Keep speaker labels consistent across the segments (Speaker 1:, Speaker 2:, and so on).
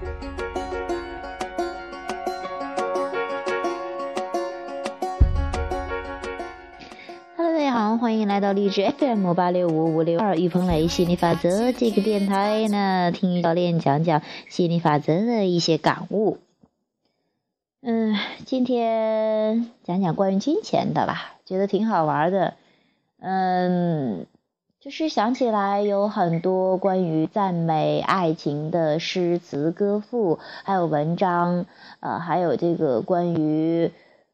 Speaker 1: 大家好欢迎来到励志 FM 八六五五六二玉鹏雷心理法则这个电台呢，听教练讲讲心理法则的一些感悟。嗯，今天讲讲关于金钱的吧，觉得挺好玩的。嗯，就是想起来有很多关于赞美爱情的诗词歌赋，还有文章，呃，还有这个关于。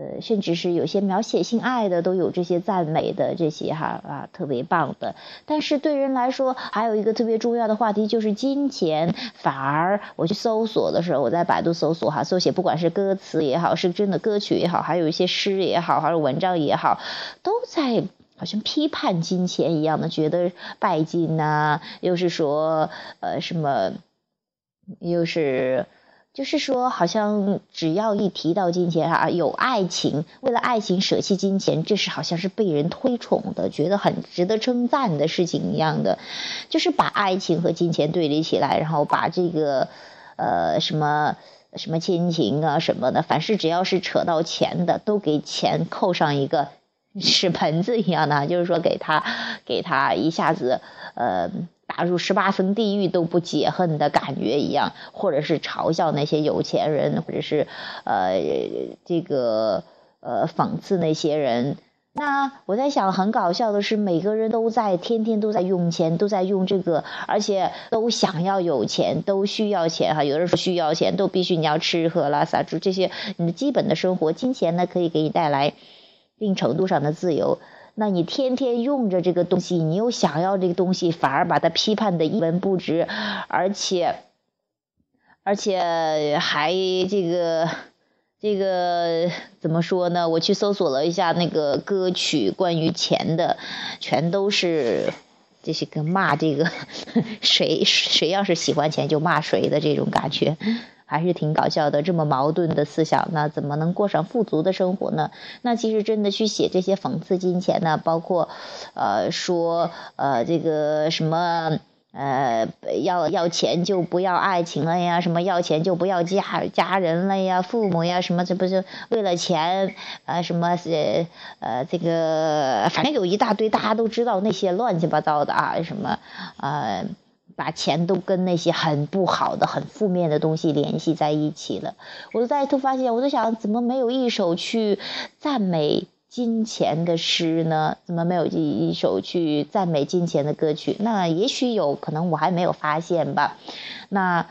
Speaker 1: 呃，甚至是有些描写性爱的都有这些赞美的这些哈啊，特别棒的。但是对人来说，还有一个特别重要的话题就是金钱。反而我去搜索的时候，我在百度搜索哈，搜写不管是歌词也好，是真的歌曲也好，还有一些诗也好，还是文章也好，都在好像批判金钱一样的，觉得拜金呐，又是说呃什么，又是。就是说，好像只要一提到金钱啊，有爱情，为了爱情舍弃金钱，这是好像是被人推崇的，觉得很值得称赞的事情一样的。就是把爱情和金钱对立起来，然后把这个，呃，什么什么亲情啊什么的，凡是只要是扯到钱的，都给钱扣上一个屎盆子一样的，就是说给他给他一下子，呃。打入十八层地狱都不解恨的感觉一样，或者是嘲笑那些有钱人，或者是呃这个呃讽刺那些人。那我在想，很搞笑的是，每个人都在天天都在用钱，都在用这个，而且都想要有钱，都需要钱哈。有人说需要钱，都必须你要吃喝拉撒住这些你的基本的生活，金钱呢可以给你带来一定程度上的自由。那你天天用着这个东西，你又想要这个东西，反而把它批判的一文不值，而且，而且还这个，这个怎么说呢？我去搜索了一下那个歌曲，关于钱的，全都是这些个骂这个 谁谁要是喜欢钱就骂谁的这种感觉。还是挺搞笑的，这么矛盾的思想，那怎么能过上富足的生活呢？那其实真的去写这些讽刺金钱呢，包括，呃，说呃这个什么呃要要钱就不要爱情了呀，什么要钱就不要家家人了呀，父母呀什么这不是为了钱啊什么呃呃这个反正有一大堆大家都知道那些乱七八糟的啊什么啊。把钱都跟那些很不好的、很负面的东西联系在一起了。我在突发现，我在想，怎么没有一首去赞美金钱的诗呢？怎么没有一一首去赞美金钱的歌曲？那也许有可能，我还没有发现吧。那。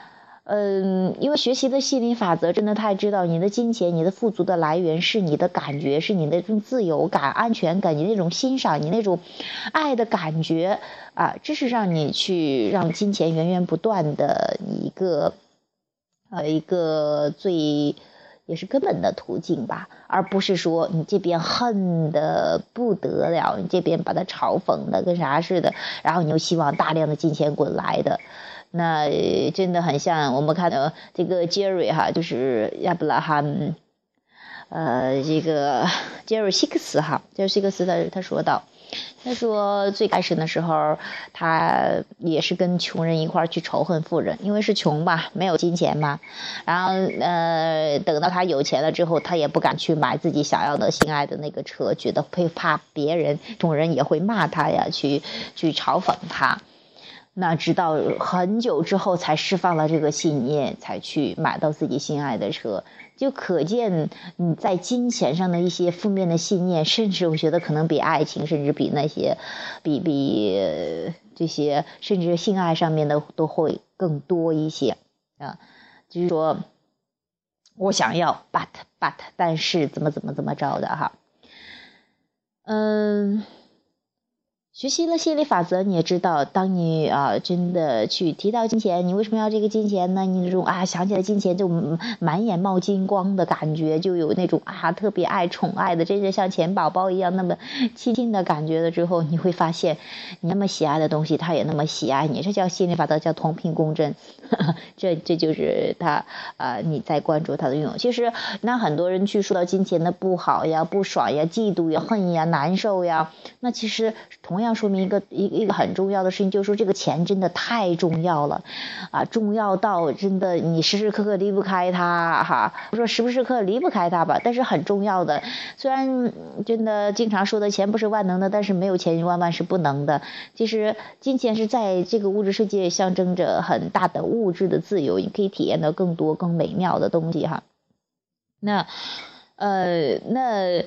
Speaker 1: 嗯，因为学习的心理法则真的太知道，你的金钱、你的富足的来源是你的感觉，是你的这种自由感、安全感，你那种欣赏、你那种爱的感觉啊，这是让你去让金钱源源不断的一个呃一个最也是根本的途径吧，而不是说你这边恨的不得了，你这边把它嘲讽的跟啥似的，然后你又希望大量的金钱滚来的。那真的很像我们看到这个杰瑞哈，就是亚伯拉罕，呃，这个杰瑞希克斯哈，杰瑞希克斯他他说到，他说最开始的时候，他也是跟穷人一块儿去仇恨富人，因为是穷吧，没有金钱嘛。然后呃，等到他有钱了之后，他也不敢去买自己想要的心爱的那个车，觉得会怕别人穷人也会骂他呀，去去嘲讽他。那直到很久之后才释放了这个信念，才去买到自己心爱的车，就可见你在金钱上的一些负面的信念，甚至我觉得可能比爱情，甚至比那些，比比这些，甚至性爱上面的都会更多一些啊。就是说，我想要，but but，但是怎么怎么怎么着的哈，嗯。学习了心理法则，你也知道，当你啊真的去提到金钱，你为什么要这个金钱呢？你那种啊想起来金钱就满眼冒金光的感觉，就有那种啊特别爱宠爱的，真的像钱宝宝一样那么亲近的感觉了之后，你会发现，你那么喜爱的东西，他也那么喜爱你，这叫心理法则，叫同频共振。这这就是他啊你在关注他的运用。其实那很多人去说到金钱的不好呀、不爽呀、嫉妒呀、恨呀、难受呀，那其实同样。样说明一个一一个很重要的事情，就是说这个钱真的太重要了，啊，重要到真的你时时刻刻离不开它哈。我说时不时刻离不开它吧，但是很重要的。虽然真的经常说的钱不是万能的，但是没有钱万万是不能的。其实金钱是在这个物质世界象征着很大的物质的自由，你可以体验到更多更美妙的东西哈。那，呃，那。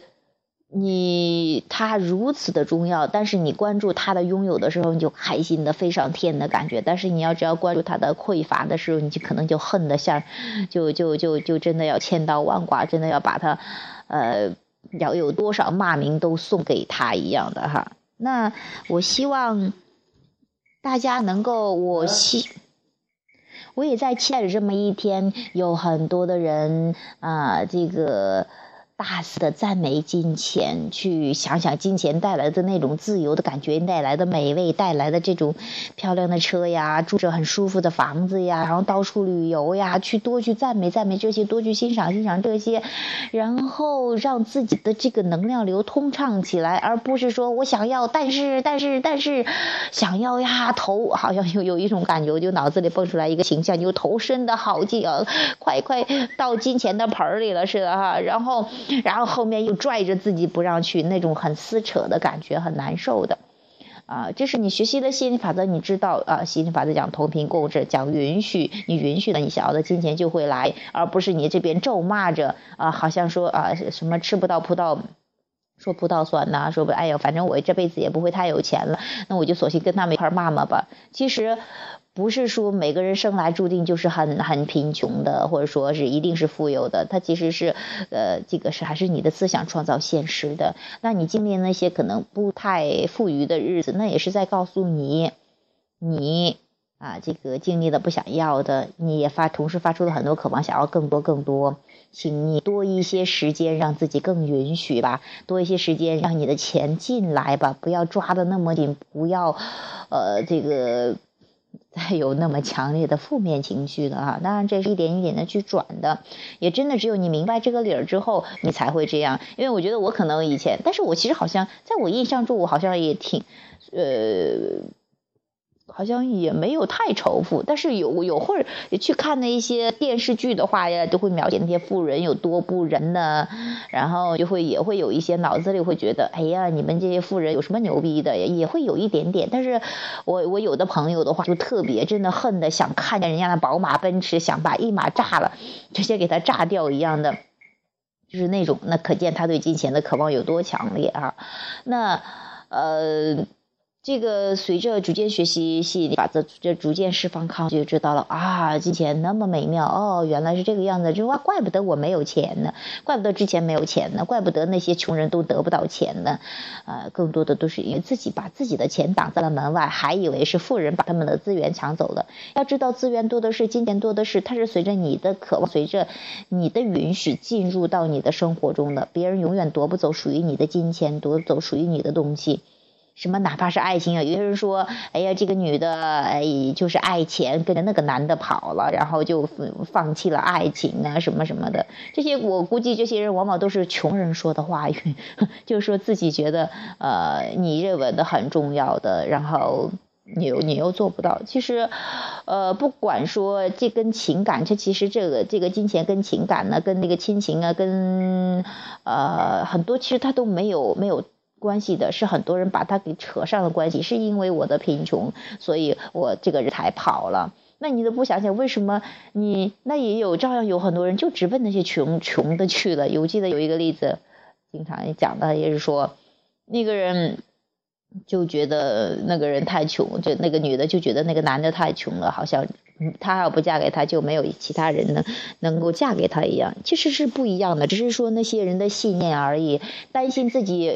Speaker 1: 你他如此的重要，但是你关注他的拥有的时候，你就开心的飞上天的感觉；但是你要只要关注他的匮乏的时候，你就可能就恨的像，就就就就真的要千刀万剐，真的要把他，呃，要有多少骂名都送给他一样的哈。那我希望大家能够，我希，我也在期待着这么一天，有很多的人啊，这个。大肆的赞美金钱，去想想金钱带来的那种自由的感觉，带来的美味，带来的这种漂亮的车呀，住着很舒服的房子呀，然后到处旅游呀，去多去赞美赞美这些，多去欣赏欣赏这些，然后让自己的这个能量流通畅起来，而不是说我想要，但是但是但是想要呀，头好像有有一种感觉，我就脑子里蹦出来一个形象，就头伸的好近啊，快快到金钱的盆里了似的哈，然后。然后后面又拽着自己不让去，那种很撕扯的感觉，很难受的，啊，这是你学习的心理法则，你知道啊，心理法则讲同频共振，讲允许，你允许了，你想要的金钱就会来，而不是你这边咒骂着啊，好像说啊什么吃不到葡萄说葡萄酸呐，说不哎呀，反正我这辈子也不会太有钱了，那我就索性跟他们一块骂骂吧。其实。不是说每个人生来注定就是很很贫穷的，或者说是一定是富有的。他其实是，呃，这个是还是你的思想创造现实的。那你经历那些可能不太富裕的日子，那也是在告诉你，你啊，这个经历了不想要的，你也发同时发出了很多渴望，想要更多更多。请你多一些时间，让自己更允许吧，多一些时间让你的钱进来吧，不要抓的那么紧，不要，呃，这个。再有那么强烈的负面情绪的哈，当然这是一点一点的去转的，也真的只有你明白这个理儿之后，你才会这样。因为我觉得我可能以前，但是我其实好像在我印象中，我好像也挺，呃。好像也没有太仇富，但是有有会去看那一些电视剧的话呀，都会描写那些富人有多不仁呢，然后就会也会有一些脑子里会觉得，哎呀，你们这些富人有什么牛逼的？也会有一点点。但是我我有的朋友的话，就特别真的恨的想看见人家的宝马奔驰，想把一马炸了，直接给他炸掉一样的，就是那种，那可见他对金钱的渴望有多强烈啊！那呃。这个随着逐渐学习吸引力法则，这逐渐释放抗拒，就知道了啊，金钱那么美妙哦，原来是这个样子，就哇，怪不得我没有钱呢，怪不得之前没有钱呢，怪不得那些穷人都得不到钱呢，呃，更多的都是因为自己把自己的钱挡在了门外，还以为是富人把他们的资源抢走了。要知道，资源多的是，金钱多的是，它是随着你的渴望，随着你的允许进入到你的生活中的，别人永远夺不走属于你的金钱，夺走属于你的东西。什么？哪怕是爱情啊，有些人说，哎呀，这个女的，哎，就是爱钱，跟着那个男的跑了，然后就放弃了爱情啊，什么什么的。这些我估计，这些人往往都是穷人说的话语，就是说自己觉得，呃，你认为的很重要的，然后你又你又做不到。其实，呃，不管说这跟情感，这其实这个这个金钱跟情感呢，跟那个亲情啊，跟呃很多，其实他都没有没有。关系的是很多人把他给扯上了关系，是因为我的贫穷，所以我这个人才跑了。那你都不想想为什么你那也有照样有很多人就直奔那些穷穷的去了。我记得有一个例子，经常讲的也是说，那个人就觉得那个人太穷，就那个女的就觉得那个男的太穷了，好像。她要不嫁给他，就没有其他人能能够嫁给他一样，其实是不一样的，只是说那些人的信念而已，担心自己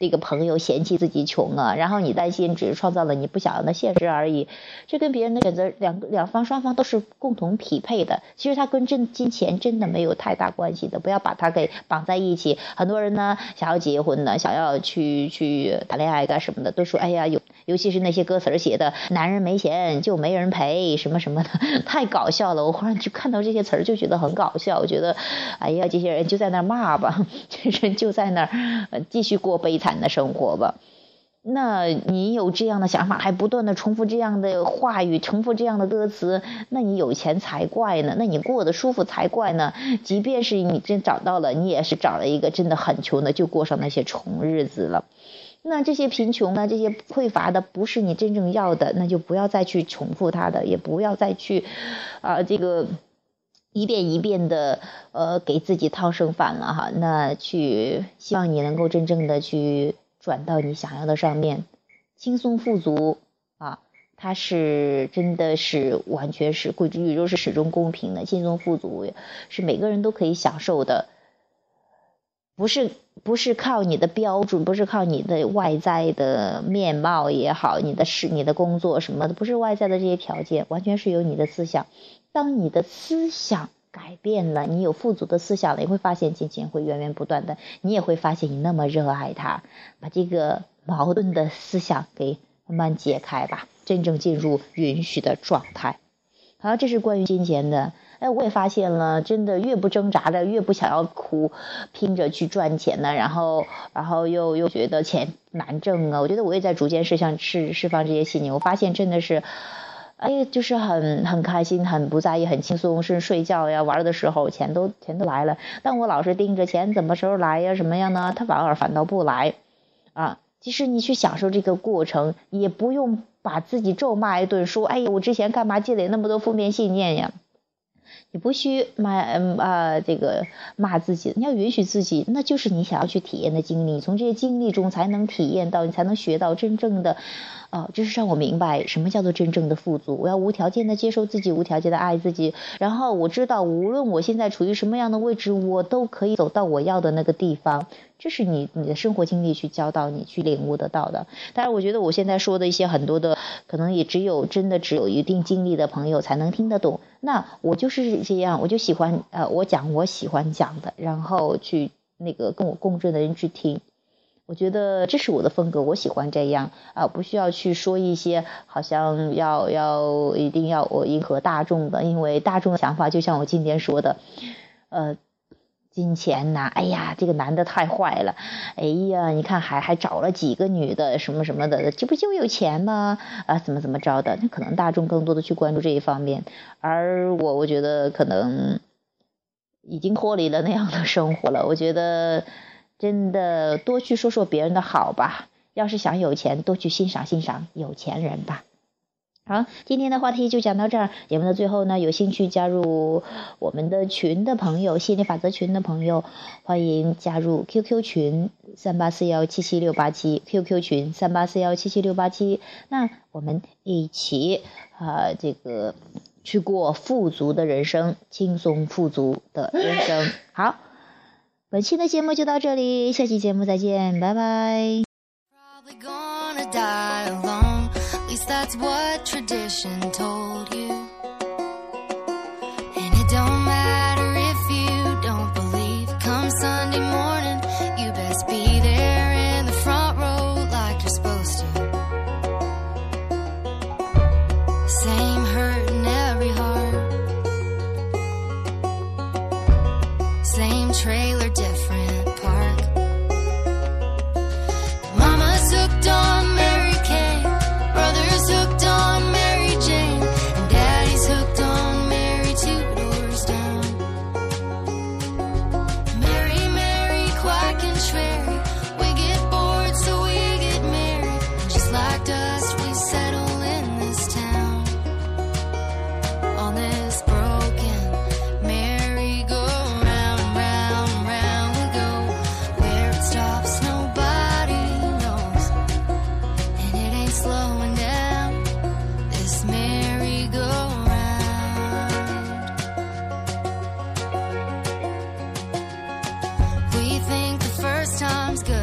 Speaker 1: 这个朋友嫌弃自己穷啊，然后你担心只是创造了你不想要的现实而已，这跟别人的选择两两方双方都是共同匹配的。其实它跟真金钱真的没有太大关系的，不要把它给绑在一起。很多人呢想要结婚的，想要去去谈恋爱干什么的，都说哎呀有，尤其是那些歌词写的“男人没钱就没人陪”什么什么的，太搞笑了。我忽然就看到这些词儿就觉得很搞笑，我觉得哎呀这些人就在那骂吧，这人就在那儿继续过悲惨。的生活吧，那你有这样的想法，还不断的重复这样的话语，重复这样的歌词，那你有钱才怪呢，那你过得舒服才怪呢。即便是你真找到了，你也是找了一个真的很穷的，就过上那些穷日子了。那这些贫穷呢，这些匮乏的，不是你真正要的，那就不要再去重复它的，也不要再去，啊，这个一遍一遍的呃给自己套剩饭了哈。那去希望你能够真正的去。转到你想要的上面，轻松富足啊，它是真的是完全是贵宇宙是始终公平的，轻松富足是每个人都可以享受的，不是不是靠你的标准，不是靠你的外在的面貌也好，你的事、你的工作什么的，不是外在的这些条件，完全是由你的思想。当你的思想。改变了，你有富足的思想了，你会发现金钱会源源不断的，你也会发现你那么热爱它，把这个矛盾的思想给慢慢解开吧，真正进入允许的状态。好，这是关于金钱的。哎，我也发现了，真的越不挣扎的，越不想要苦拼着去赚钱呢，然后，然后又又觉得钱难挣啊。我觉得我也在逐渐释放释释放这些信念，我发现真的是。哎，就是很很开心，很不在意，很轻松，甚至睡觉呀、玩的时候，钱都钱都来了。但我老是盯着钱怎么时候来呀，什么样呢？他反而反倒不来，啊！其实你去享受这个过程，也不用把自己咒骂一顿，说哎呀，我之前干嘛积累那么多负面信念呀？你不需骂嗯啊这个骂自己，你要允许自己，那就是你想要去体验的经历，从这些经历中才能体验到，你才能学到真正的。哦，就是让我明白什么叫做真正的富足。我要无条件的接受自己，无条件的爱自己。然后我知道，无论我现在处于什么样的位置，我都可以走到我要的那个地方。这是你你的生活经历去教导你去领悟得到的。当然，我觉得我现在说的一些很多的，可能也只有真的只有一定经历的朋友才能听得懂。那我就是这样，我就喜欢呃，我讲我喜欢讲的，然后去那个跟我共振的人去听。我觉得这是我的风格，我喜欢这样啊，不需要去说一些好像要要一定要我迎合大众的，因为大众的想法就像我今天说的，呃，金钱呐，哎呀，这个男的太坏了，哎呀，你看还还找了几个女的什么什么的，这不就有钱吗？啊，怎么怎么着的？那可能大众更多的去关注这一方面，而我我觉得可能已经脱离了那样的生活了，我觉得。真的多去说说别人的好吧。要是想有钱，多去欣赏欣赏有钱人吧。好，今天的话题就讲到这儿。节目的最后呢，有兴趣加入我们的群的朋友，心理法则群的朋友，欢迎加入 QQ 群三八四幺七七六八七，QQ 群三八四幺七七六八七。那我们一起啊，这个去过富足的人生，轻松富足的人生。好。本期的节目就到这里下期节目再见拜拜
Speaker 2: probably gonna die alone least that's what tradition told you times good.